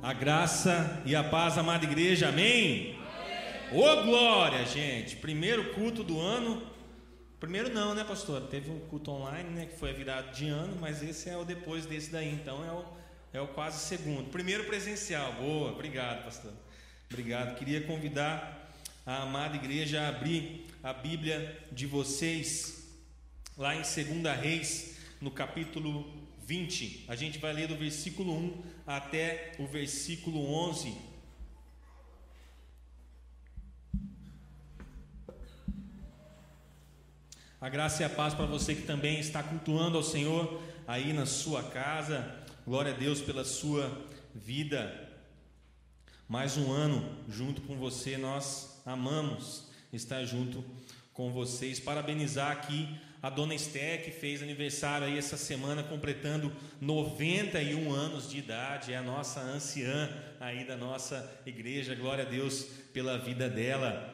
A graça e a paz, amada igreja, amém? Ô oh, glória, gente! Primeiro culto do ano. Primeiro não, né, pastor? Teve um culto online, né, que foi a virada de ano, mas esse é o depois desse daí, então é o, é o quase segundo. Primeiro presencial, boa, obrigado, pastor. Obrigado. Queria convidar a amada igreja a abrir a Bíblia de vocês lá em 2 Reis, no capítulo 20. A gente vai ler do versículo 1 até o versículo 11. A graça e a paz para você que também está cultuando ao Senhor aí na sua casa. Glória a Deus pela sua vida. Mais um ano junto com você, nós amamos estar junto com vocês. Parabenizar aqui a dona Esté, que fez aniversário aí essa semana, completando 91 anos de idade, é a nossa anciã aí da nossa igreja, glória a Deus pela vida dela.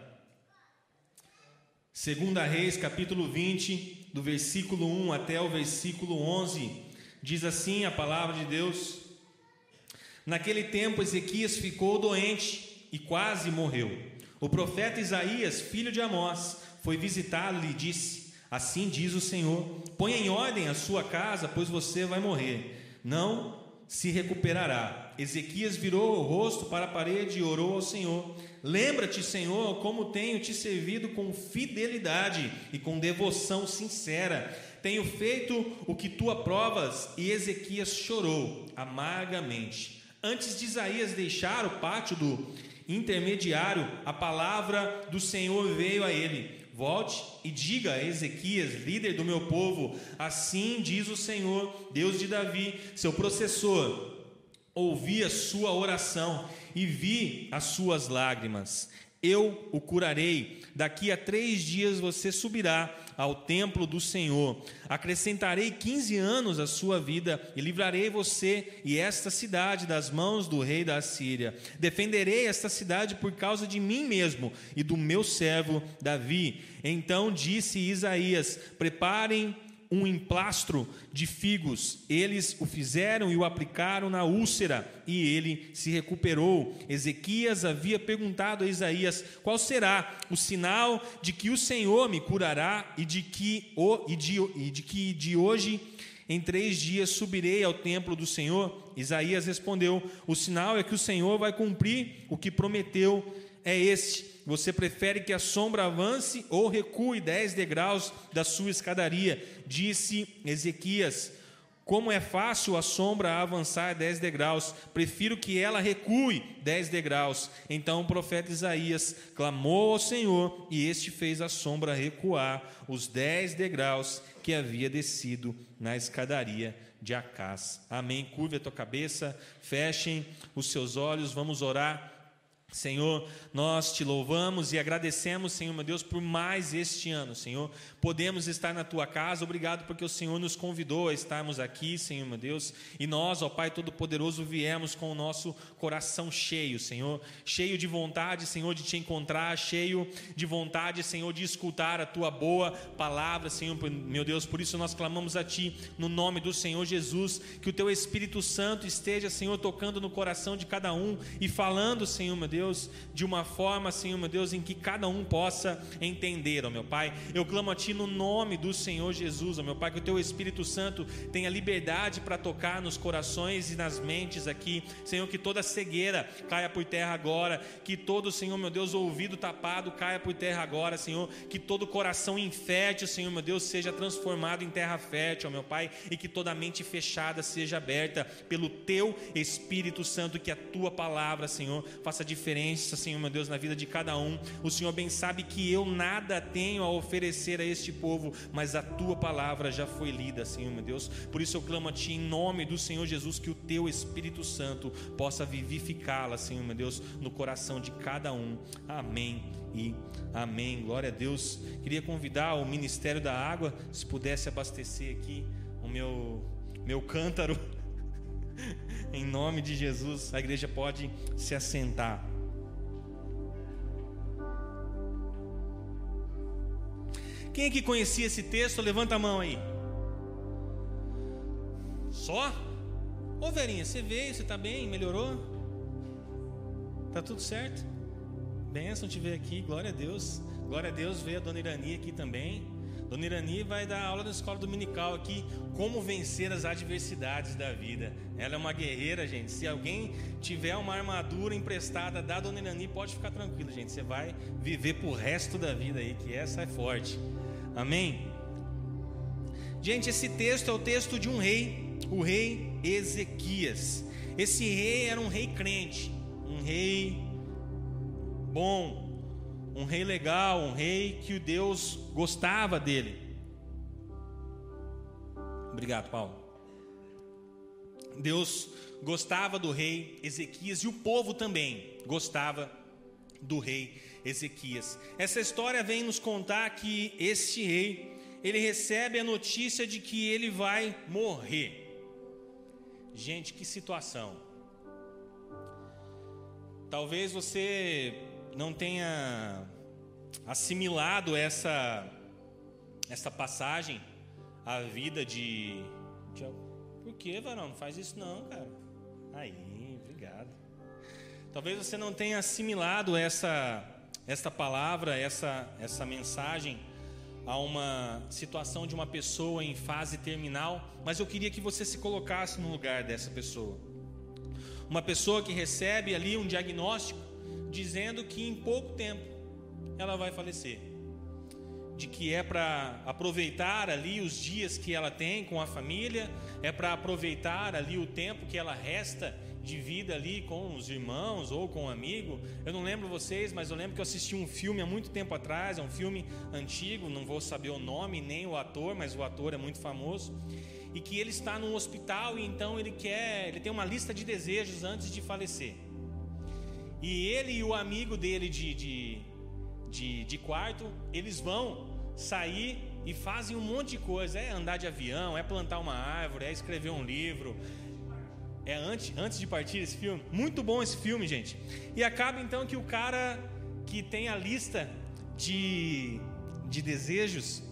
Segunda Reis, capítulo 20, do versículo 1 até o versículo 11, diz assim a palavra de Deus: Naquele tempo Ezequias ficou doente e quase morreu. O profeta Isaías, filho de Amós, foi visitá-lo e disse: Assim diz o Senhor: Põe em ordem a sua casa, pois você vai morrer. Não se recuperará. Ezequias virou o rosto para a parede e orou ao Senhor: Lembra-te, Senhor, como tenho te servido com fidelidade e com devoção sincera. Tenho feito o que tu aprovas. E Ezequias chorou amargamente. Antes de Isaías deixar o pátio do intermediário, a palavra do Senhor veio a ele Volte e diga a Ezequias, líder do meu povo: Assim diz o Senhor, Deus de Davi, seu processor. Ouvi a sua oração e vi as suas lágrimas. Eu o curarei. Daqui a três dias você subirá ao templo do Senhor. Acrescentarei 15 anos à sua vida e livrarei você e esta cidade das mãos do rei da Assíria. Defenderei esta cidade por causa de mim mesmo e do meu servo Davi. Então disse Isaías: Preparem um emplastro de figos. Eles o fizeram e o aplicaram na úlcera, e ele se recuperou. Ezequias havia perguntado a Isaías: Qual será o sinal de que o Senhor me curará e de que, e de, e de, que de hoje em três dias subirei ao templo do Senhor? Isaías respondeu: O sinal é que o Senhor vai cumprir o que prometeu, é este você prefere que a sombra avance ou recue dez degraus da sua escadaria? Disse Ezequias. Como é fácil a sombra avançar dez degraus, prefiro que ela recue dez degraus. Então o profeta Isaías clamou ao Senhor, e este fez a sombra recuar os dez degraus que havia descido na escadaria de Acás. Amém. Curve a tua cabeça, fechem os seus olhos, vamos orar. Senhor, nós te louvamos e agradecemos, Senhor meu Deus, por mais este ano, Senhor. Podemos estar na tua casa, obrigado porque o Senhor nos convidou a estarmos aqui, Senhor meu Deus. E nós, ó Pai Todo-Poderoso, viemos com o nosso coração cheio, Senhor. Cheio de vontade, Senhor, de te encontrar, cheio de vontade, Senhor, de escutar a tua boa palavra, Senhor meu Deus. Por isso nós clamamos a Ti, no nome do Senhor Jesus, que o Teu Espírito Santo esteja, Senhor, tocando no coração de cada um e falando, Senhor meu Deus Deus, de uma forma, Senhor meu Deus, em que cada um possa entender, ó meu Pai. Eu clamo a Ti no nome do Senhor Jesus, ó meu Pai, que o Teu Espírito Santo tenha liberdade para tocar nos corações e nas mentes aqui, Senhor, que toda cegueira caia por terra agora, que todo, Senhor meu Deus, ouvido tapado caia por terra agora, Senhor, que todo coração infértil, Senhor meu Deus, seja transformado em terra fértil, ó meu Pai, e que toda mente fechada seja aberta pelo Teu Espírito Santo, que a Tua palavra, Senhor, faça diferença diferença, Senhor meu Deus, na vida de cada um. O Senhor bem sabe que eu nada tenho a oferecer a este povo, mas a tua palavra já foi lida, Senhor meu Deus. Por isso eu clamo a ti em nome do Senhor Jesus que o teu Espírito Santo possa vivificá-la, Senhor meu Deus, no coração de cada um. Amém e amém. Glória a Deus. Queria convidar o Ministério da Água, se pudesse abastecer aqui o meu meu cântaro. em nome de Jesus, a igreja pode se assentar. Quem é que conhecia esse texto? Levanta a mão aí. Só? Ô Verinha, você veio, você está bem? Melhorou? Tá tudo certo? Benção te ver aqui, glória a Deus. Glória a Deus ver a dona Irani aqui também. Dona Irani vai dar aula na escola dominical aqui, como vencer as adversidades da vida. Ela é uma guerreira, gente. Se alguém tiver uma armadura emprestada da Dona Irani, pode ficar tranquilo, gente. Você vai viver pro resto da vida aí, que essa é forte. Amém? Gente, esse texto é o texto de um rei, o rei Ezequias. Esse rei era um rei crente, um rei bom, um rei legal, um rei que o Deus gostava dele. Obrigado, Paulo. Deus gostava do rei Ezequias e o povo também gostava do rei Ezequias. Essa história vem nos contar que este rei ele recebe a notícia de que ele vai morrer. Gente, que situação. Talvez você não tenha assimilado essa essa passagem à vida de, de Por que, varão? Não faz isso não, cara. Aí, obrigado. Talvez você não tenha assimilado essa essa palavra, essa essa mensagem a uma situação de uma pessoa em fase terminal, mas eu queria que você se colocasse no lugar dessa pessoa. Uma pessoa que recebe ali um diagnóstico dizendo que em pouco tempo ela vai falecer. De que é para aproveitar ali os dias que ela tem com a família, é para aproveitar ali o tempo que ela resta de vida ali com os irmãos ou com um amigo. Eu não lembro vocês, mas eu lembro que eu assisti um filme há muito tempo atrás, é um filme antigo, não vou saber o nome nem o ator, mas o ator é muito famoso. E que ele está num hospital e então ele quer, ele tem uma lista de desejos antes de falecer. E ele e o amigo dele de, de, de, de quarto, eles vão sair e fazem um monte de coisa. É andar de avião, é plantar uma árvore, é escrever um livro, é antes, antes de partir esse filme. Muito bom esse filme, gente. E acaba então que o cara que tem a lista de, de desejos,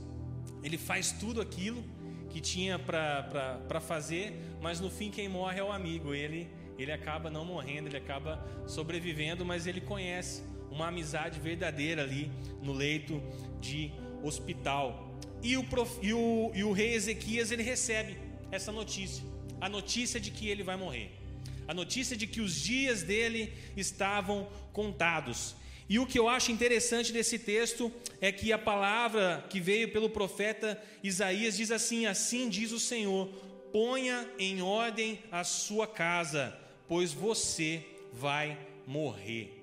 ele faz tudo aquilo que tinha para fazer, mas no fim quem morre é o amigo. Ele, ele acaba não morrendo, ele acaba sobrevivendo, mas ele conhece uma amizade verdadeira ali no leito de hospital. E o, prof, e o, e o rei Ezequias ele recebe essa notícia a notícia de que ele vai morrer, a notícia de que os dias dele estavam contados. E o que eu acho interessante desse texto é que a palavra que veio pelo profeta Isaías diz assim: Assim diz o Senhor, ponha em ordem a sua casa, pois você vai morrer.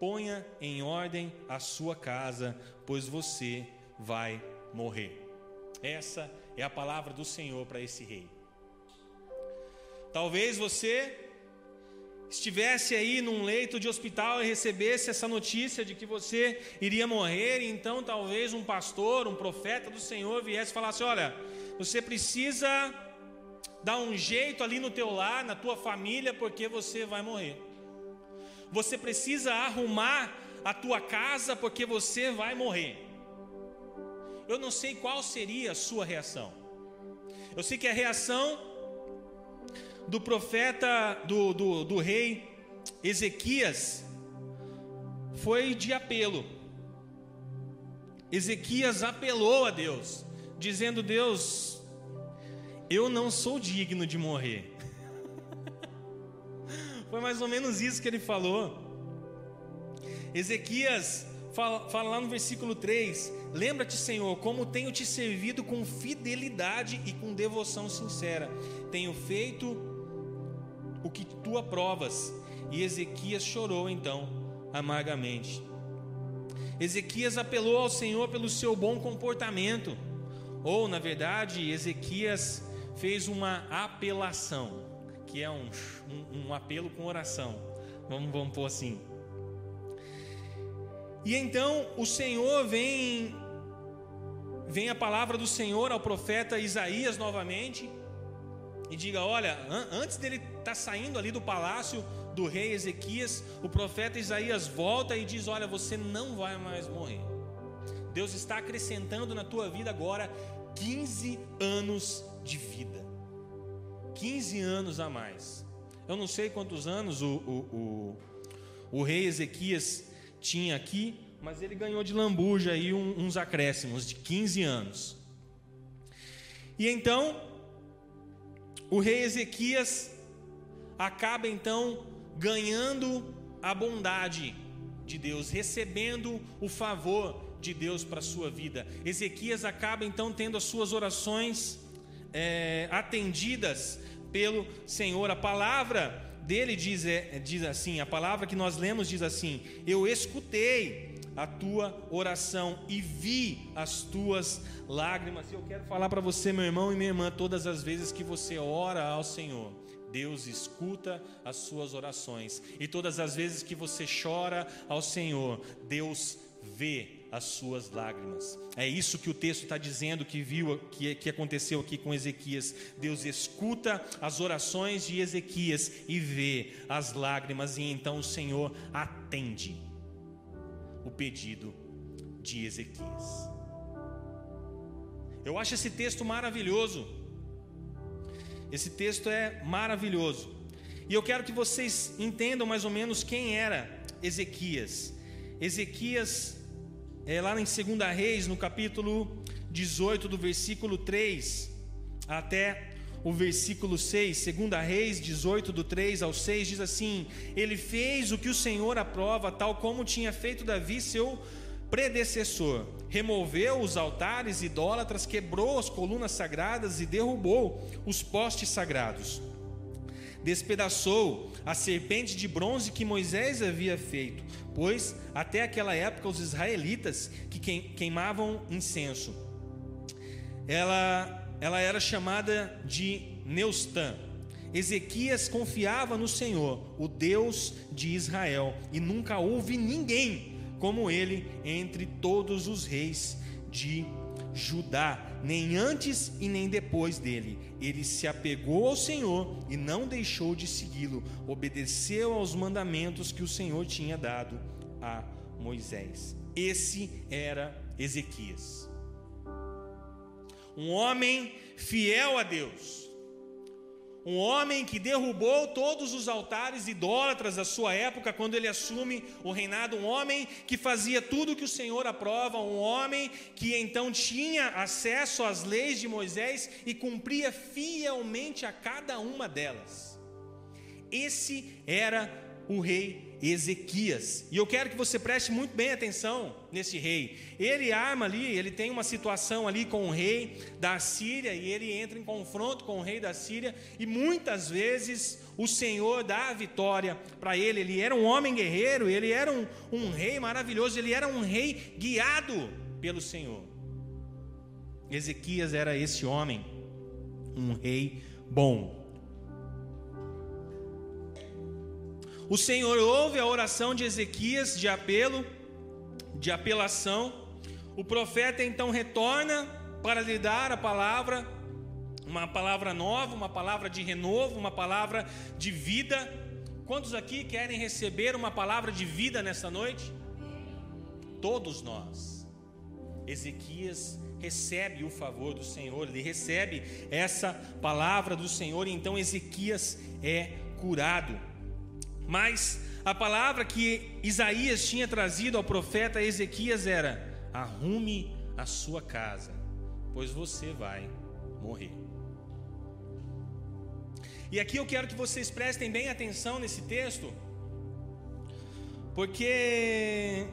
Ponha em ordem a sua casa, pois você vai morrer. Essa é a palavra do Senhor para esse rei. Talvez você estivesse aí num leito de hospital e recebesse essa notícia de que você iria morrer, e então talvez um pastor, um profeta do Senhor viesse e falasse: Olha, você precisa dar um jeito ali no teu lar, na tua família, porque você vai morrer. Você precisa arrumar a tua casa, porque você vai morrer eu não sei qual seria a sua reação. Eu sei que a reação do profeta, do, do, do rei Ezequias, foi de apelo. Ezequias apelou a Deus, dizendo: Deus, eu não sou digno de morrer. Foi mais ou menos isso que ele falou. Ezequias fala, fala lá no versículo 3: Lembra-te, Senhor, como tenho te servido com fidelidade e com devoção sincera. Tenho feito o que tu aprovas. E Ezequias chorou então amargamente. Ezequias apelou ao Senhor pelo seu bom comportamento. Ou, na verdade, Ezequias fez uma apelação, que é um, um, um apelo com oração. Vamos, vamos pôr assim. E então o Senhor vem, vem a palavra do Senhor ao profeta Isaías novamente, e diga: Olha, antes dele estar tá saindo ali do palácio do rei Ezequias, o profeta Isaías volta e diz: Olha, você não vai mais morrer. Deus está acrescentando na tua vida agora 15 anos de vida. 15 anos a mais. Eu não sei quantos anos o, o, o, o rei Ezequias tinha aqui, mas ele ganhou de lambuja aí uns acréscimos de 15 anos. E então, o rei Ezequias acaba então ganhando a bondade de Deus, recebendo o favor de Deus para a sua vida. Ezequias acaba então tendo as suas orações é, atendidas pelo Senhor. A palavra dele diz, é, diz assim: a palavra que nós lemos diz assim: Eu escutei a tua oração e vi as tuas lágrimas. E eu quero falar para você, meu irmão e minha irmã, todas as vezes que você ora ao Senhor. Deus escuta as suas orações, e todas as vezes que você chora ao Senhor, Deus vê as suas lágrimas. É isso que o texto está dizendo que viu, que, que aconteceu aqui com Ezequias. Deus escuta as orações de Ezequias e vê as lágrimas, e então o Senhor atende o pedido de Ezequias. Eu acho esse texto maravilhoso. Esse texto é maravilhoso. E eu quero que vocês entendam mais ou menos quem era Ezequias. Ezequias é, lá em 2 Reis, no capítulo 18, do versículo 3 até o versículo 6, 2 Reis 18, do 3 ao 6, diz assim: Ele fez o que o Senhor aprova, tal como tinha feito Davi, seu predecessor. Removeu os altares idólatras, quebrou as colunas sagradas e derrubou os postes sagrados. Despedaçou a serpente de bronze que Moisés havia feito pois até aquela época os israelitas que queimavam incenso, ela, ela era chamada de Neustã. Ezequias confiava no Senhor, o Deus de Israel, e nunca houve ninguém como ele entre todos os reis de Judá, nem antes e nem depois dele. Ele se apegou ao Senhor e não deixou de segui-lo, obedeceu aos mandamentos que o Senhor tinha dado a Moisés. Esse era Ezequias. Um homem fiel a Deus um homem que derrubou todos os altares idólatras da sua época quando ele assume o reinado, um homem que fazia tudo que o Senhor aprova, um homem que então tinha acesso às leis de Moisés e cumpria fielmente a cada uma delas. Esse era o rei Ezequias. E eu quero que você preste muito bem atenção nesse rei. Ele arma ali, ele tem uma situação ali com o rei da Síria e ele entra em confronto com o rei da Síria e muitas vezes o Senhor dá a vitória para ele. Ele era um homem guerreiro, ele era um, um rei maravilhoso, ele era um rei guiado pelo Senhor. Ezequias era esse homem, um rei bom. O Senhor ouve a oração de Ezequias de apelo, de apelação. O profeta então retorna para lhe dar a palavra, uma palavra nova, uma palavra de renovo, uma palavra de vida. Quantos aqui querem receber uma palavra de vida nessa noite? Todos nós. Ezequias recebe o favor do Senhor, ele recebe essa palavra do Senhor, e então Ezequias é curado. Mas a palavra que Isaías tinha trazido ao profeta Ezequias era: arrume a sua casa, pois você vai morrer. E aqui eu quero que vocês prestem bem atenção nesse texto, porque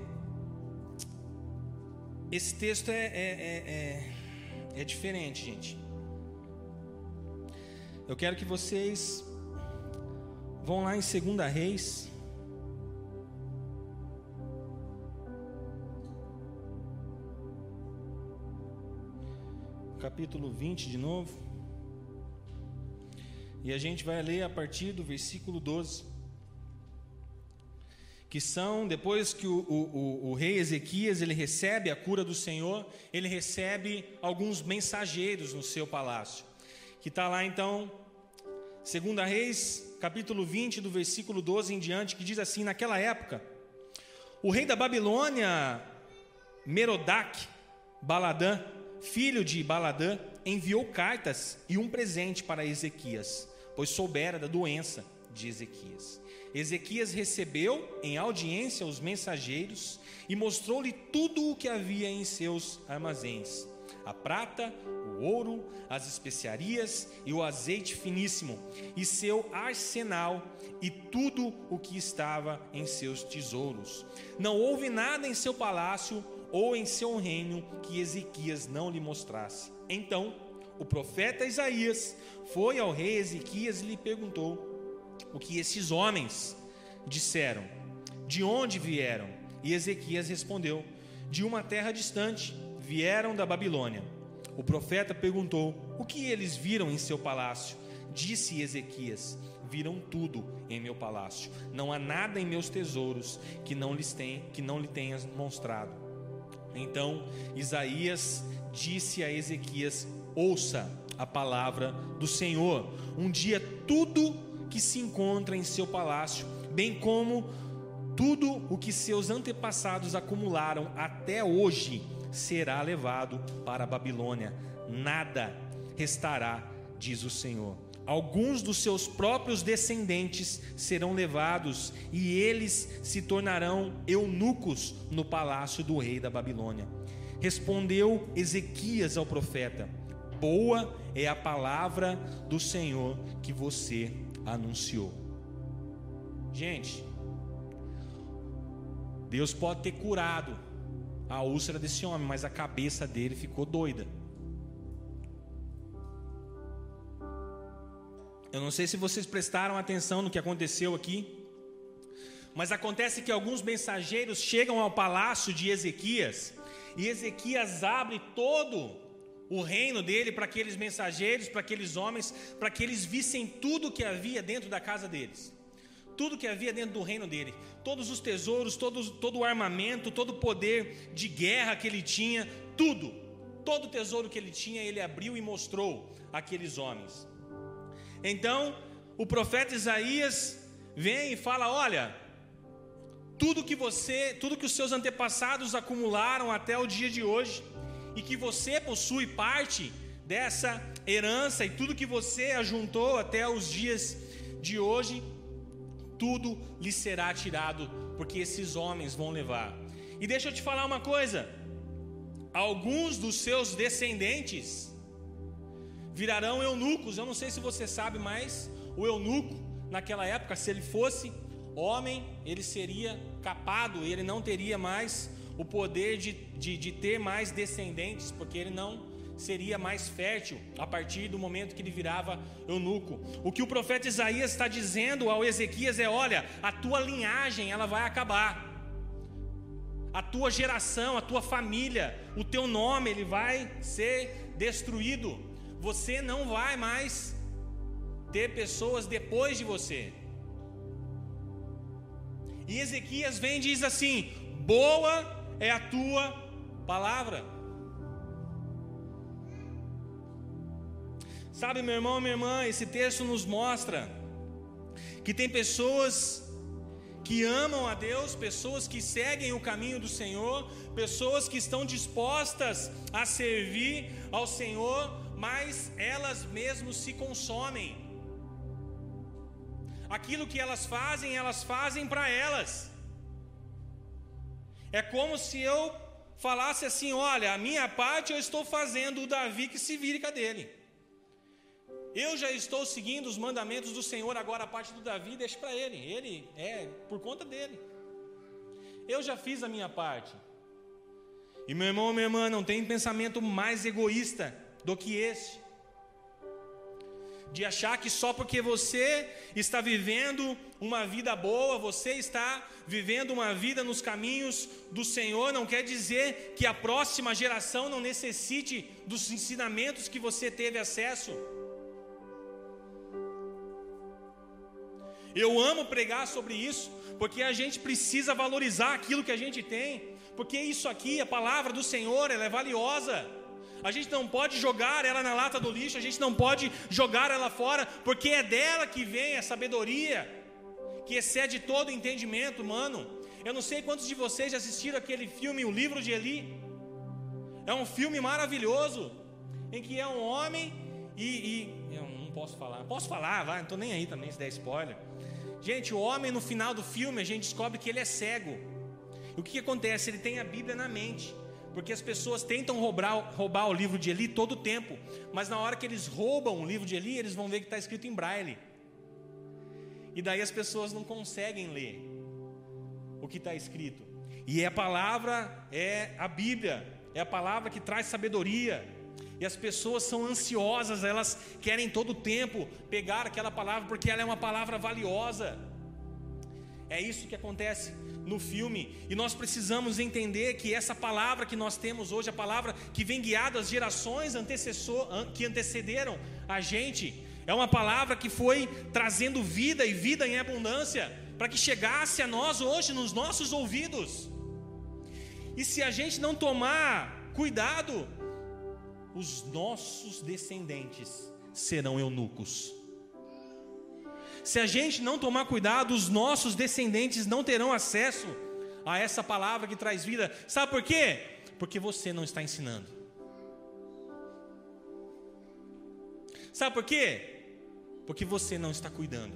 esse texto é, é, é, é, é diferente, gente. Eu quero que vocês Vão lá em 2 Reis. Capítulo 20 de novo. E a gente vai ler a partir do versículo 12. Que são, depois que o, o, o, o rei Ezequias ele recebe a cura do Senhor, ele recebe alguns mensageiros no seu palácio. Que está lá então, 2 Reis capítulo 20, do versículo 12 em diante, que diz assim: Naquela época, o rei da Babilônia, Merodach Baladã, filho de Baladã, enviou cartas e um presente para Ezequias, pois soubera da doença de Ezequias. Ezequias recebeu em audiência os mensageiros e mostrou-lhe tudo o que havia em seus armazéns: a prata, o ouro, as especiarias e o azeite finíssimo, e seu arsenal e tudo o que estava em seus tesouros. Não houve nada em seu palácio ou em seu reino que Ezequias não lhe mostrasse. Então, o profeta Isaías foi ao rei Ezequias e lhe perguntou o que esses homens disseram, de onde vieram. E Ezequias respondeu: De uma terra distante, vieram da Babilônia. O profeta perguntou: O que eles viram em seu palácio? Disse Ezequias: Viram tudo em meu palácio. Não há nada em meus tesouros que não lhes tem, que não lhe tenhas mostrado. Então Isaías disse a Ezequias: Ouça a palavra do Senhor. Um dia tudo que se encontra em seu palácio, bem como tudo o que seus antepassados acumularam até hoje, será levado para a Babilônia. Nada restará, diz o Senhor. Alguns dos seus próprios descendentes serão levados e eles se tornarão eunucos no palácio do rei da Babilônia. Respondeu Ezequias ao profeta: Boa é a palavra do Senhor que você anunciou. Gente, Deus pode ter curado a úlcera desse homem, mas a cabeça dele ficou doida. Eu não sei se vocês prestaram atenção no que aconteceu aqui, mas acontece que alguns mensageiros chegam ao palácio de Ezequias e Ezequias abre todo o reino dele para aqueles mensageiros, para aqueles homens, para que eles vissem tudo que havia dentro da casa deles, tudo que havia dentro do reino dele, todos os tesouros, todo, o armamento, todo o poder de guerra que ele tinha, tudo, todo o tesouro que ele tinha, ele abriu e mostrou àqueles homens. Então, o profeta Isaías vem e fala: Olha, tudo que você, tudo que os seus antepassados acumularam até o dia de hoje, e que você possui parte dessa herança e tudo que você ajuntou até os dias de hoje, tudo lhe será tirado, porque esses homens vão levar. E deixa eu te falar uma coisa: alguns dos seus descendentes virarão eunucos. Eu não sei se você sabe, mas o eunuco, naquela época, se ele fosse homem, ele seria capado, ele não teria mais o poder de, de, de ter mais descendentes, porque ele não seria mais fértil a partir do momento que ele virava eunuco. O que o profeta Isaías está dizendo ao Ezequias é: olha, a tua linhagem ela vai acabar. A tua geração, a tua família, o teu nome ele vai ser destruído você não vai mais ter pessoas depois de você. E Ezequias vem e diz assim: Boa é a tua palavra. Sabe, meu irmão, minha irmã, esse texto nos mostra que tem pessoas que amam a Deus, pessoas que seguem o caminho do Senhor, pessoas que estão dispostas a servir ao Senhor, mas elas mesmas se consomem. Aquilo que elas fazem, elas fazem para elas. É como se eu falasse assim: olha, a minha parte eu estou fazendo, o Davi que se vire com a dele. Eu já estou seguindo os mandamentos do Senhor, agora a parte do Davi deixa para ele. Ele é por conta dele. Eu já fiz a minha parte. E meu irmão, minha irmã, não tem pensamento mais egoísta do que esse. De achar que só porque você está vivendo uma vida boa, você está vivendo uma vida nos caminhos do Senhor, não quer dizer que a próxima geração não necessite dos ensinamentos que você teve acesso. Eu amo pregar sobre isso, porque a gente precisa valorizar aquilo que a gente tem, porque isso aqui, a palavra do Senhor, ela é valiosa. A gente não pode jogar ela na lata do lixo, a gente não pode jogar ela fora, porque é dela que vem a sabedoria, que excede todo entendimento humano. Eu não sei quantos de vocês já assistiram aquele filme, O Livro de Eli. É um filme maravilhoso, em que é um homem e, e é um posso falar. Posso falar, vai, não estou nem aí também se der spoiler. Gente, o homem no final do filme a gente descobre que ele é cego. E o que, que acontece? Ele tem a Bíblia na mente. Porque as pessoas tentam roubar, roubar o livro de Eli todo o tempo, mas na hora que eles roubam o livro de Eli, eles vão ver que está escrito em braille. E daí as pessoas não conseguem ler o que está escrito. E a palavra é a Bíblia, é a palavra que traz sabedoria. E as pessoas são ansiosas, elas querem todo o tempo pegar aquela palavra porque ela é uma palavra valiosa. É isso que acontece no filme. E nós precisamos entender que essa palavra que nós temos hoje, a palavra que vem guiada as gerações que antecederam a gente, é uma palavra que foi trazendo vida e vida em abundância para que chegasse a nós hoje nos nossos ouvidos. E se a gente não tomar cuidado, os nossos descendentes serão eunucos. Se a gente não tomar cuidado, os nossos descendentes não terão acesso a essa palavra que traz vida. Sabe por quê? Porque você não está ensinando. Sabe por quê? Porque você não está cuidando.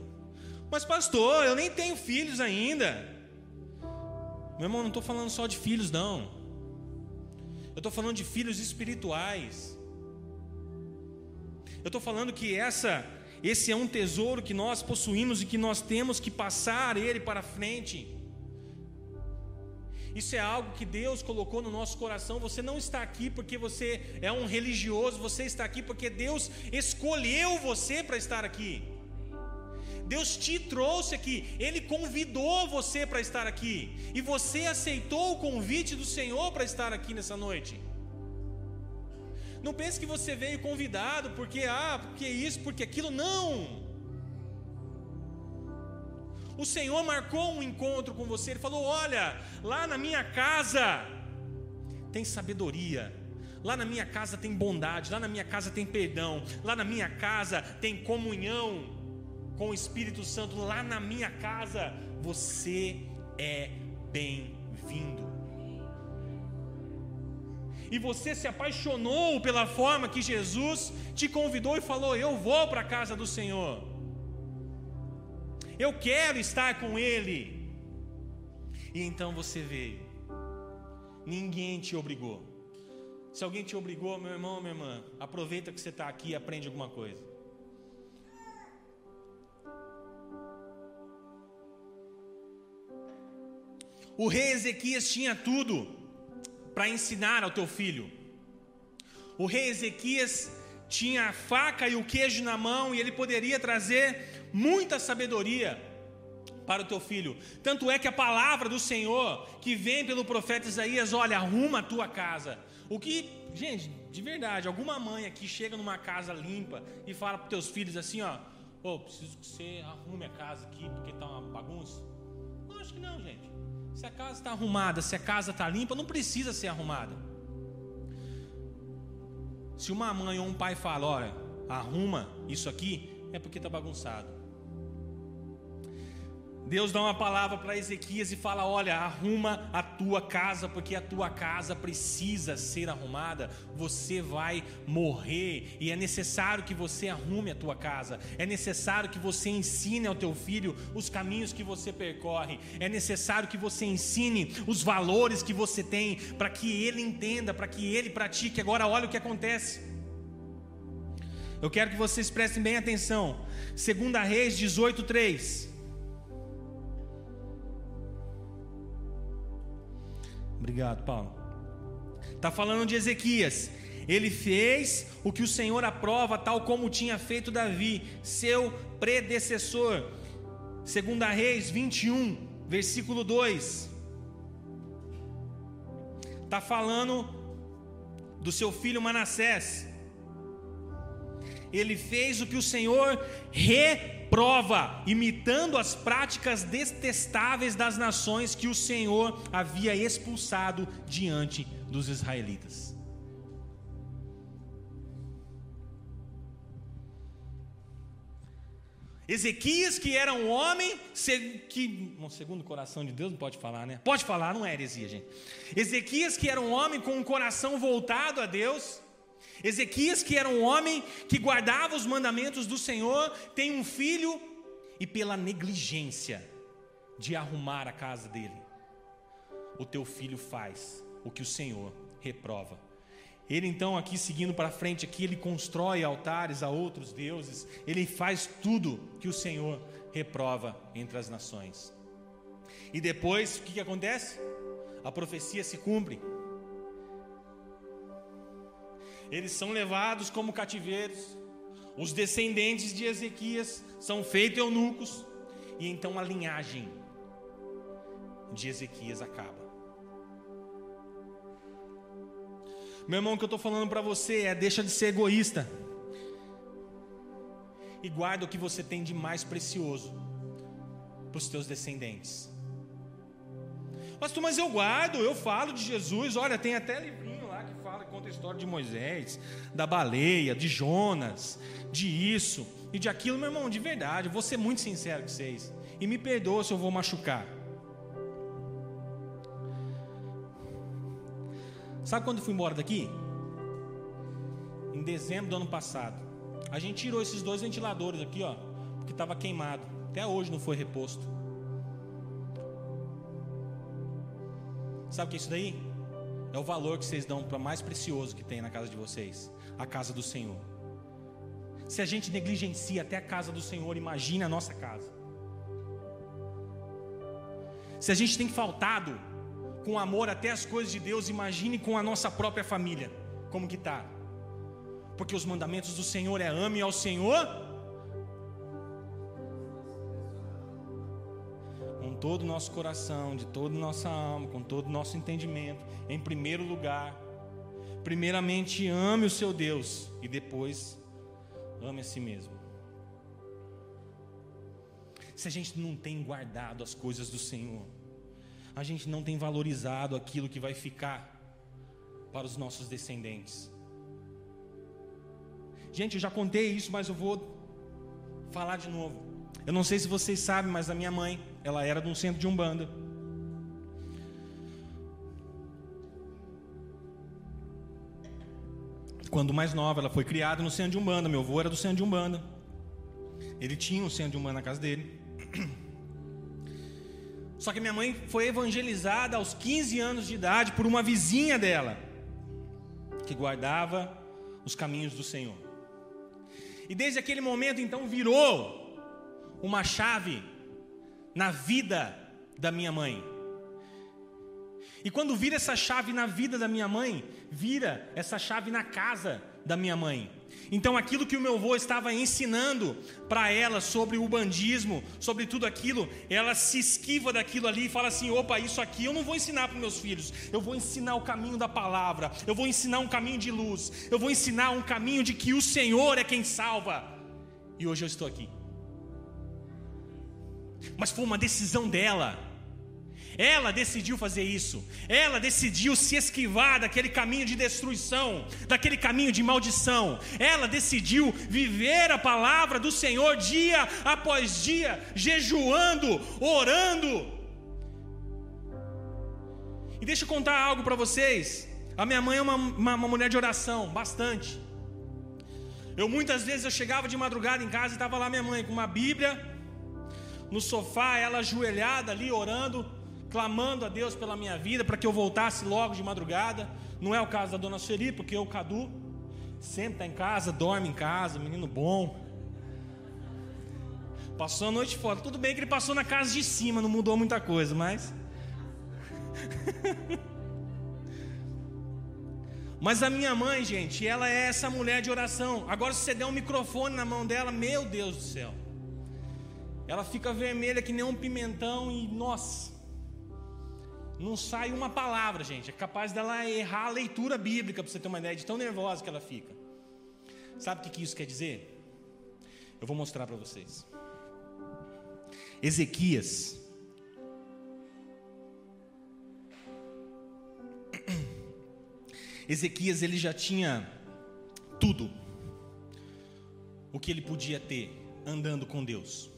Mas, pastor, eu nem tenho filhos ainda. Meu irmão, não estou falando só de filhos, não. Eu estou falando de filhos espirituais. Eu estou falando que essa esse é um tesouro que nós possuímos e que nós temos que passar ele para frente. Isso é algo que Deus colocou no nosso coração. Você não está aqui porque você é um religioso, você está aqui porque Deus escolheu você para estar aqui. Deus te trouxe aqui, Ele convidou você para estar aqui, e você aceitou o convite do Senhor para estar aqui nessa noite. Não pense que você veio convidado porque ah, porque isso, porque aquilo, não. O Senhor marcou um encontro com você, ele falou: "Olha, lá na minha casa tem sabedoria, lá na minha casa tem bondade, lá na minha casa tem perdão, lá na minha casa tem comunhão com o Espírito Santo, lá na minha casa você é bem-vindo e você se apaixonou pela forma que Jesus te convidou e falou: Eu vou para a casa do Senhor, eu quero estar com Ele. E então você veio, ninguém te obrigou. Se alguém te obrigou, meu irmão, minha irmã, aproveita que você está aqui e aprende alguma coisa. O rei Ezequias tinha tudo para ensinar ao teu filho. O rei Ezequias tinha a faca e o queijo na mão e ele poderia trazer muita sabedoria para o teu filho. Tanto é que a palavra do Senhor que vem pelo profeta Isaías, olha, arruma a tua casa. O que, gente, de verdade, alguma mãe aqui chega numa casa limpa e fala para teus filhos assim, ó, oh, preciso que você arrume a casa aqui porque está uma bagunça? Não acho que não, gente. Se a casa está arrumada, se a casa está limpa, não precisa ser arrumada. Se uma mãe ou um pai fala, olha, arruma isso aqui, é porque está bagunçado. Deus dá uma palavra para Ezequias e fala: Olha, arruma a tua casa, porque a tua casa precisa ser arrumada. Você vai morrer e é necessário que você arrume a tua casa. É necessário que você ensine ao teu filho os caminhos que você percorre. É necessário que você ensine os valores que você tem para que ele entenda, para que ele pratique. Agora, olha o que acontece. Eu quero que vocês prestem bem atenção. Segunda Reis 18:3. Obrigado, Paulo. Está falando de Ezequias. Ele fez o que o Senhor aprova, tal como tinha feito Davi, seu predecessor. Segunda Reis 21, versículo 2. Está falando do seu filho Manassés. Ele fez o que o Senhor re prova, imitando as práticas detestáveis das nações que o Senhor havia expulsado diante dos israelitas. Ezequias, que era um homem que, segundo o coração de Deus, não pode falar, né? Pode falar, não é heresia, gente. Ezequias, que era um homem com um coração voltado a Deus, Ezequias, que era um homem que guardava os mandamentos do Senhor, tem um filho e pela negligência de arrumar a casa dele, o teu filho faz o que o Senhor reprova. Ele então aqui seguindo para frente aqui, ele constrói altares a outros deuses, ele faz tudo que o Senhor reprova entre as nações. E depois, o que, que acontece? A profecia se cumpre. Eles são levados como cativeiros. Os descendentes de Ezequias são feitos eunucos. E então a linhagem de Ezequias acaba. Meu irmão, o que eu estou falando para você é: deixa de ser egoísta. E guarda o que você tem de mais precioso para os teus descendentes. Pastor, mas eu guardo, eu falo de Jesus. Olha, tem até livrinho conta a história de Moisés, da baleia, de Jonas, de isso e de aquilo. Meu irmão, de verdade, eu vou ser muito sincero com vocês. E me perdoa se eu vou machucar. Sabe quando eu fui embora daqui? Em dezembro do ano passado. A gente tirou esses dois ventiladores aqui, ó, porque estava queimado. Até hoje não foi reposto. Sabe o que é isso daí? É o valor que vocês dão para mais precioso que tem na casa de vocês, a casa do Senhor. Se a gente negligencia até a casa do Senhor, imagine a nossa casa. Se a gente tem faltado com amor até as coisas de Deus, imagine com a nossa própria família, como que tá? Porque os mandamentos do Senhor é ame ao Senhor todo o nosso coração, de toda nossa alma, com todo o nosso entendimento, em primeiro lugar. Primeiramente, ame o seu Deus e depois ame a si mesmo. Se a gente não tem guardado as coisas do Senhor, a gente não tem valorizado aquilo que vai ficar para os nossos descendentes. Gente, eu já contei isso, mas eu vou falar de novo. Eu não sei se vocês sabem, mas a minha mãe, ela era de um centro de umbanda. Quando mais nova, ela foi criada no centro de umbanda. Meu avô era do centro de umbanda. Ele tinha um centro de umbanda na casa dele. Só que minha mãe foi evangelizada aos 15 anos de idade por uma vizinha dela, que guardava os caminhos do Senhor. E desde aquele momento, então, virou uma chave na vida da minha mãe. E quando vira essa chave na vida da minha mãe, vira essa chave na casa da minha mãe. Então aquilo que o meu avô estava ensinando para ela sobre o bandismo, sobre tudo aquilo, ela se esquiva daquilo ali e fala assim: opa, isso aqui eu não vou ensinar para meus filhos, eu vou ensinar o caminho da palavra, eu vou ensinar um caminho de luz, eu vou ensinar um caminho de que o Senhor é quem salva. E hoje eu estou aqui mas foi uma decisão dela. Ela decidiu fazer isso. Ela decidiu se esquivar daquele caminho de destruição, daquele caminho de maldição. Ela decidiu viver a palavra do Senhor dia após dia, jejuando, orando. E deixa eu contar algo para vocês. A minha mãe é uma, uma, uma, mulher de oração, bastante. Eu muitas vezes eu chegava de madrugada em casa e estava lá minha mãe com uma Bíblia no sofá, ela ajoelhada ali orando, clamando a Deus pela minha vida, para que eu voltasse logo de madrugada. Não é o caso da dona Sueli, porque o Cadu está em casa, dorme em casa, menino bom. Passou a noite fora. Tudo bem que ele passou na casa de cima, não mudou muita coisa, mas. Mas a minha mãe, gente, ela é essa mulher de oração. Agora, se você der um microfone na mão dela, meu Deus do céu. Ela fica vermelha que nem um pimentão e, nossa, não sai uma palavra, gente. É capaz dela errar a leitura bíblica, para você ter uma ideia de tão nervosa que ela fica. Sabe o que isso quer dizer? Eu vou mostrar para vocês. Ezequias. Ezequias ele já tinha tudo o que ele podia ter andando com Deus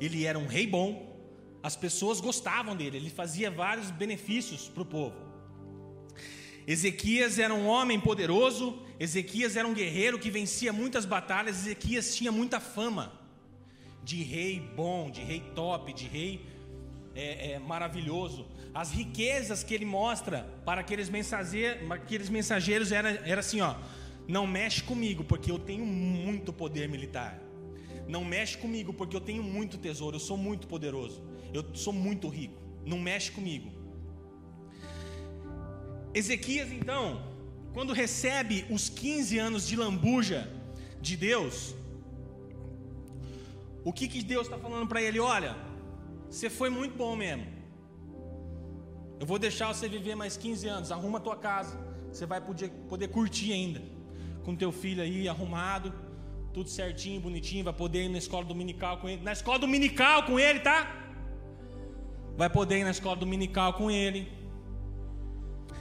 ele era um rei bom, as pessoas gostavam dele, ele fazia vários benefícios para o povo. Ezequias era um homem poderoso, Ezequias era um guerreiro que vencia muitas batalhas, Ezequias tinha muita fama de rei bom, de rei top, de rei é, é, maravilhoso. As riquezas que ele mostra para aqueles mensageiros, aqueles mensageiros era, era assim: ó, não mexe comigo, porque eu tenho muito poder militar. Não mexe comigo, porque eu tenho muito tesouro, eu sou muito poderoso, eu sou muito rico. Não mexe comigo. Ezequias, então, quando recebe os 15 anos de lambuja de Deus, o que, que Deus está falando para ele? Olha, você foi muito bom mesmo. Eu vou deixar você viver mais 15 anos. Arruma a tua casa. Você vai poder, poder curtir ainda. Com teu filho aí arrumado. Tudo certinho, bonitinho. Vai poder ir na escola dominical com ele. Na escola dominical com ele, tá? Vai poder ir na escola dominical com ele.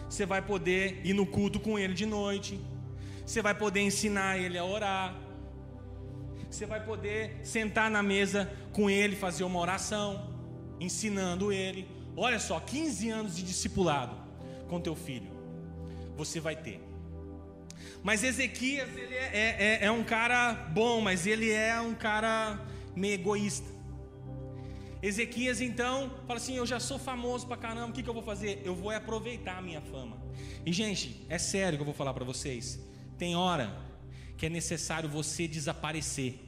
Você vai poder ir no culto com ele de noite. Você vai poder ensinar ele a orar. Você vai poder sentar na mesa com ele, fazer uma oração, ensinando ele. Olha só, 15 anos de discipulado com teu filho. Você vai ter. Mas Ezequias, ele é, é, é, é um cara bom, mas ele é um cara meio egoísta. Ezequias então fala assim: Eu já sou famoso pra caramba, o que, que eu vou fazer? Eu vou aproveitar a minha fama. E gente, é sério que eu vou falar para vocês. Tem hora que é necessário você desaparecer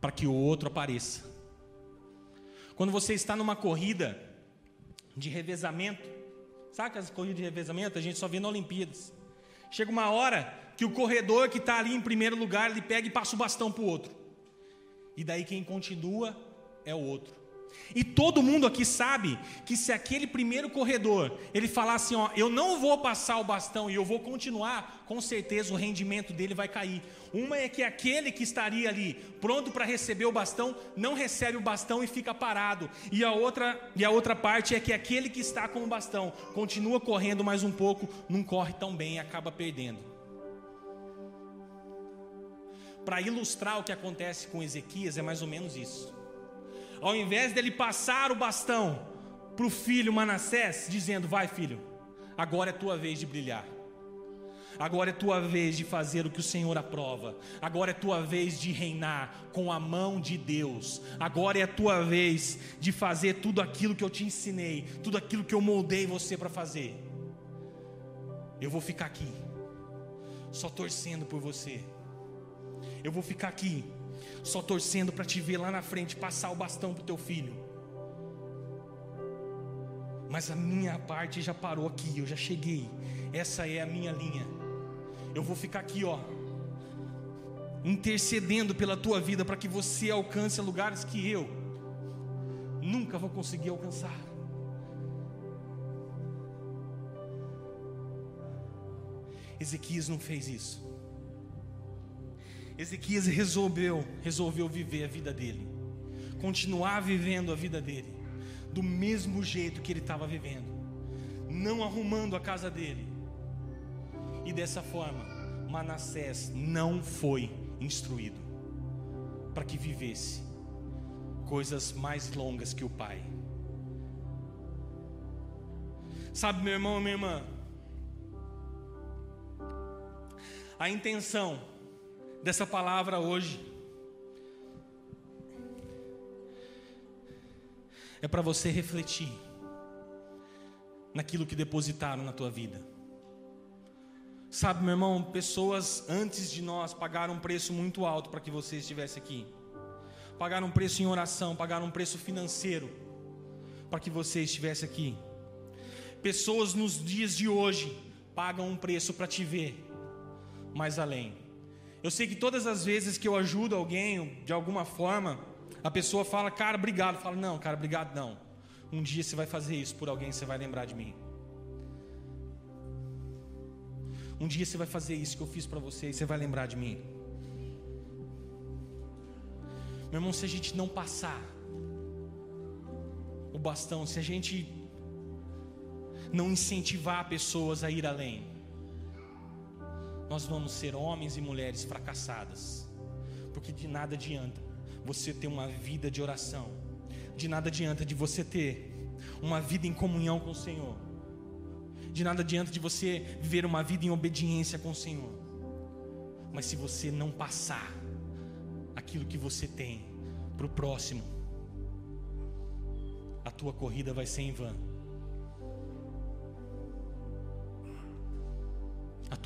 para que o outro apareça. Quando você está numa corrida de revezamento. Sabe aquelas corridas de revezamento? A gente só vê na Olimpíadas. Chega uma hora que o corredor que está ali em primeiro lugar, ele pega e passa o bastão para o outro. E daí quem continua é o outro. E todo mundo aqui sabe que se aquele primeiro corredor ele falar assim, ó, eu não vou passar o bastão e eu vou continuar, com certeza o rendimento dele vai cair. Uma é que aquele que estaria ali pronto para receber o bastão não recebe o bastão e fica parado. E a outra e a outra parte é que aquele que está com o bastão continua correndo mais um pouco, não corre tão bem e acaba perdendo. Para ilustrar o que acontece com Ezequias é mais ou menos isso ao invés dele passar o bastão para o filho Manassés, dizendo: Vai, filho, agora é tua vez de brilhar. Agora é tua vez de fazer o que o Senhor aprova. Agora é tua vez de reinar com a mão de Deus. Agora é tua vez de fazer tudo aquilo que eu te ensinei, tudo aquilo que eu moldei você para fazer. Eu vou ficar aqui, só torcendo por você. Eu vou ficar aqui, só torcendo para te ver lá na frente passar o bastão para o teu filho. Mas a minha parte já parou aqui, eu já cheguei. Essa é a minha linha. Eu vou ficar aqui, ó, intercedendo pela tua vida para que você alcance lugares que eu nunca vou conseguir alcançar. Ezequias não fez isso. Ezequias resolveu, resolveu viver a vida dele, continuar vivendo a vida dele, do mesmo jeito que ele estava vivendo, não arrumando a casa dele. E dessa forma, Manassés não foi instruído para que vivesse coisas mais longas que o pai. Sabe, meu irmão, minha irmã, a intenção dessa palavra hoje é para você refletir naquilo que depositaram na tua vida. Sabe, meu irmão, pessoas antes de nós pagaram um preço muito alto para que você estivesse aqui. Pagaram um preço em oração, pagaram um preço financeiro para que você estivesse aqui. Pessoas nos dias de hoje pagam um preço para te ver mais além. Eu sei que todas as vezes que eu ajudo alguém, de alguma forma, a pessoa fala, cara, obrigado. Fala, não, cara, obrigado, não. Um dia você vai fazer isso por alguém, você vai lembrar de mim. Um dia você vai fazer isso que eu fiz para você e você vai lembrar de mim. Meu irmão, se a gente não passar o bastão, se a gente não incentivar pessoas a ir além, nós vamos ser homens e mulheres fracassadas, porque de nada adianta você ter uma vida de oração, de nada adianta de você ter uma vida em comunhão com o Senhor, de nada adianta de você viver uma vida em obediência com o Senhor. Mas se você não passar aquilo que você tem para o próximo, a tua corrida vai ser em vão.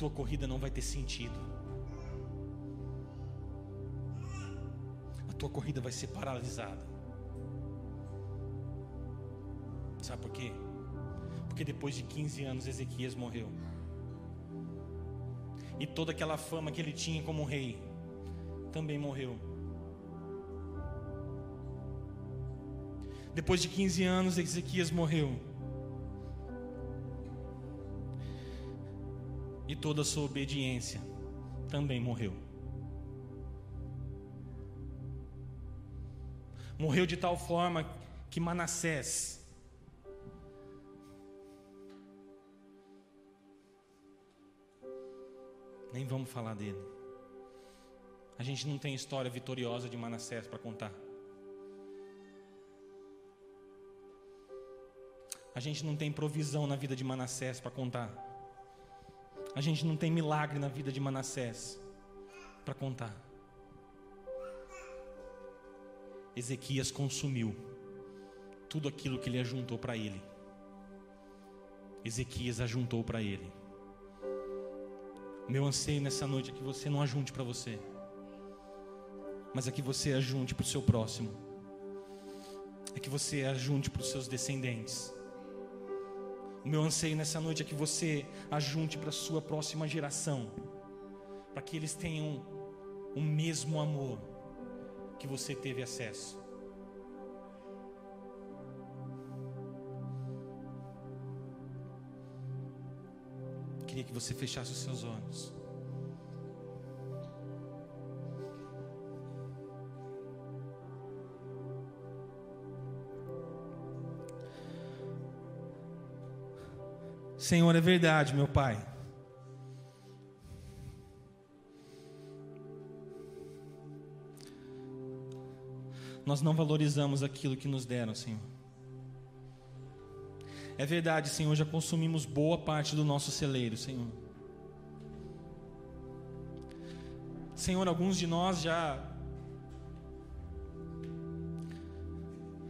Tua corrida não vai ter sentido. A tua corrida vai ser paralisada. Sabe por quê? Porque depois de 15 anos Ezequias morreu. E toda aquela fama que ele tinha como rei também morreu. Depois de 15 anos Ezequias morreu. E toda a sua obediência também morreu. Morreu de tal forma que Manassés Nem vamos falar dele. A gente não tem história vitoriosa de Manassés para contar. A gente não tem provisão na vida de Manassés para contar. A gente não tem milagre na vida de Manassés para contar. Ezequias consumiu tudo aquilo que ele ajuntou para ele. Ezequias ajuntou para ele. Meu anseio nessa noite é que você não ajunte para você, mas é que você ajunte para o seu próximo, é que você ajunte para os seus descendentes. O meu anseio nessa noite é que você ajunte para a sua próxima geração, para que eles tenham o mesmo amor que você teve acesso. queria que você fechasse os seus olhos. Senhor, é verdade, meu Pai. Nós não valorizamos aquilo que nos deram, Senhor. É verdade, Senhor, já consumimos boa parte do nosso celeiro, Senhor. Senhor, alguns de nós já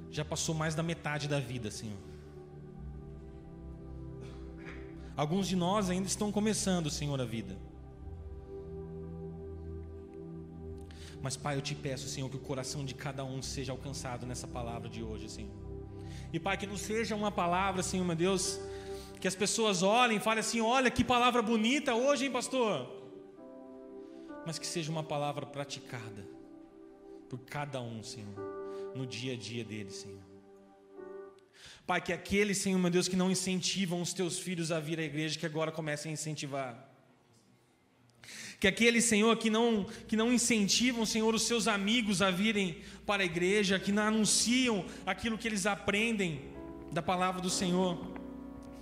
já passou mais da metade da vida, Senhor. Alguns de nós ainda estão começando, Senhor, a vida. Mas, Pai, eu te peço, Senhor, que o coração de cada um seja alcançado nessa palavra de hoje, Senhor. E Pai, que não seja uma palavra, Senhor meu Deus, que as pessoas olhem e falem assim: olha que palavra bonita hoje, hein, pastor? Mas que seja uma palavra praticada por cada um, Senhor, no dia a dia deles, Senhor. Pai, que aqueles, Senhor meu Deus, que não incentivam os teus filhos a vir à igreja, que agora comecem a incentivar. Que aqueles, Senhor, que não, que não incentivam, Senhor, os seus amigos a virem para a igreja, que não anunciam aquilo que eles aprendem da palavra do Senhor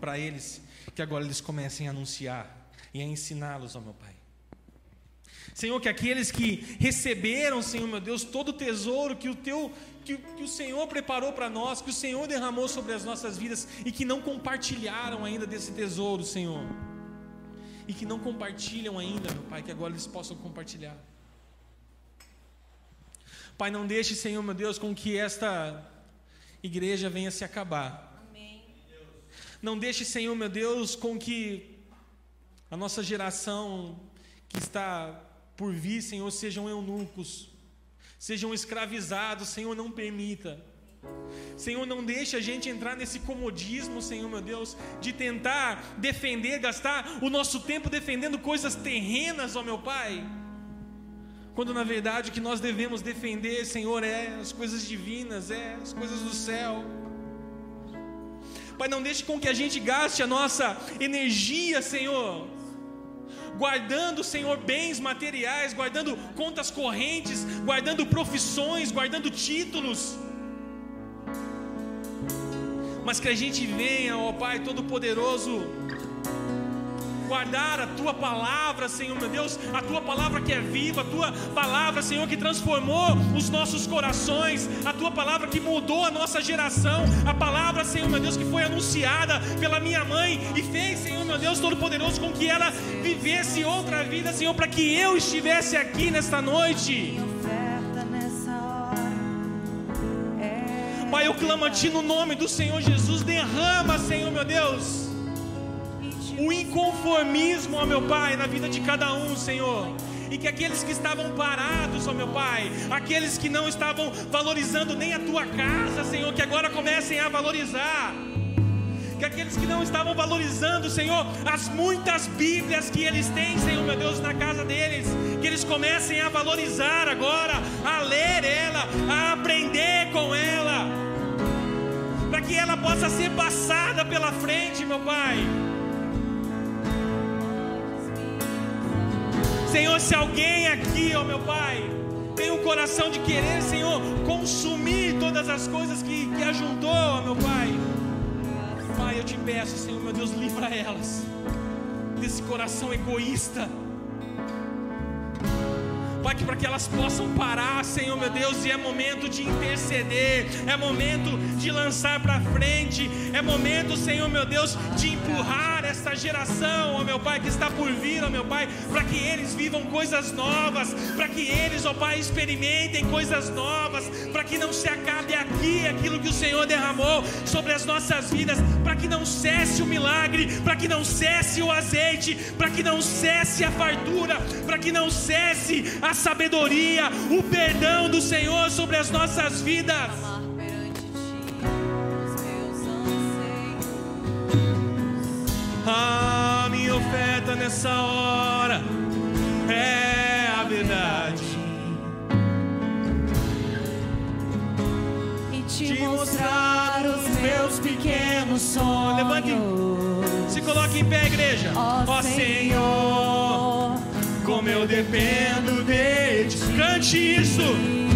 para eles, que agora eles comecem a anunciar e a ensiná-los, ó meu Pai. Senhor, que aqueles que receberam, Senhor meu Deus, todo o tesouro que o teu que, que o Senhor preparou para nós, que o Senhor derramou sobre as nossas vidas e que não compartilharam ainda desse tesouro, Senhor e que não compartilham ainda, meu Pai, que agora eles possam compartilhar. Pai, não deixe, Senhor, meu Deus, com que esta igreja venha se acabar. Amém. Não deixe, Senhor, meu Deus, com que a nossa geração que está por vir, Senhor, sejam eunucos, sejam escravizados, Senhor, não permita. Senhor, não deixe a gente entrar nesse comodismo, Senhor, meu Deus, de tentar defender, gastar o nosso tempo defendendo coisas terrenas, ó meu Pai. Quando na verdade o que nós devemos defender, Senhor, é as coisas divinas, é as coisas do céu. Pai, não deixe com que a gente gaste a nossa energia, Senhor, guardando, Senhor, bens materiais, guardando contas correntes, guardando profissões, guardando títulos. Mas que a gente venha, ó Pai Todo-Poderoso, guardar a tua palavra, Senhor meu Deus, a tua palavra que é viva, a tua palavra, Senhor, que transformou os nossos corações, a tua palavra que mudou a nossa geração, a palavra, Senhor meu Deus, que foi anunciada pela minha mãe e fez, Senhor meu Deus Todo-Poderoso, com que ela vivesse outra vida, Senhor, para que eu estivesse aqui nesta noite. Pai, eu clamo a Ti no nome do Senhor Jesus. Derrama, Senhor meu Deus, o inconformismo, ó meu Pai, na vida de cada um, Senhor. E que aqueles que estavam parados, ó meu Pai, aqueles que não estavam valorizando nem a tua casa, Senhor, que agora comecem a valorizar que aqueles que não estavam valorizando, Senhor, as muitas Bíblias que eles têm, Senhor, meu Deus, na casa deles, que eles comecem a valorizar agora, a ler ela, a aprender com ela, para que ela possa ser passada pela frente, meu Pai. Senhor, se alguém aqui, ó meu Pai, tem um coração de querer, Senhor, consumir todas as coisas que, que ajuntou, ó meu Pai. Pai, eu te peço, Senhor, meu Deus, livra elas desse coração egoísta Pai, que para que elas possam parar, Senhor meu Deus, e é momento de interceder, é momento de lançar para frente, é momento, Senhor meu Deus, de empurrar esta geração, ó meu Pai, que está por vir, ó meu Pai, para que eles vivam coisas novas, para que eles, ó Pai, experimentem coisas novas, para que não se acabe aqui aquilo que o Senhor derramou sobre as nossas vidas, para que não cesse o milagre, para que não cesse o azeite, para que não cesse a fartura, para que não cesse a sabedoria, o perdão do Senhor sobre as nossas vidas. A minha oferta nessa hora é a verdade. E te mostrar os meus pequenos sonhos. Levante, se coloque em pé, igreja. Ó oh, Senhor como eu dependo de ti. Cante isso.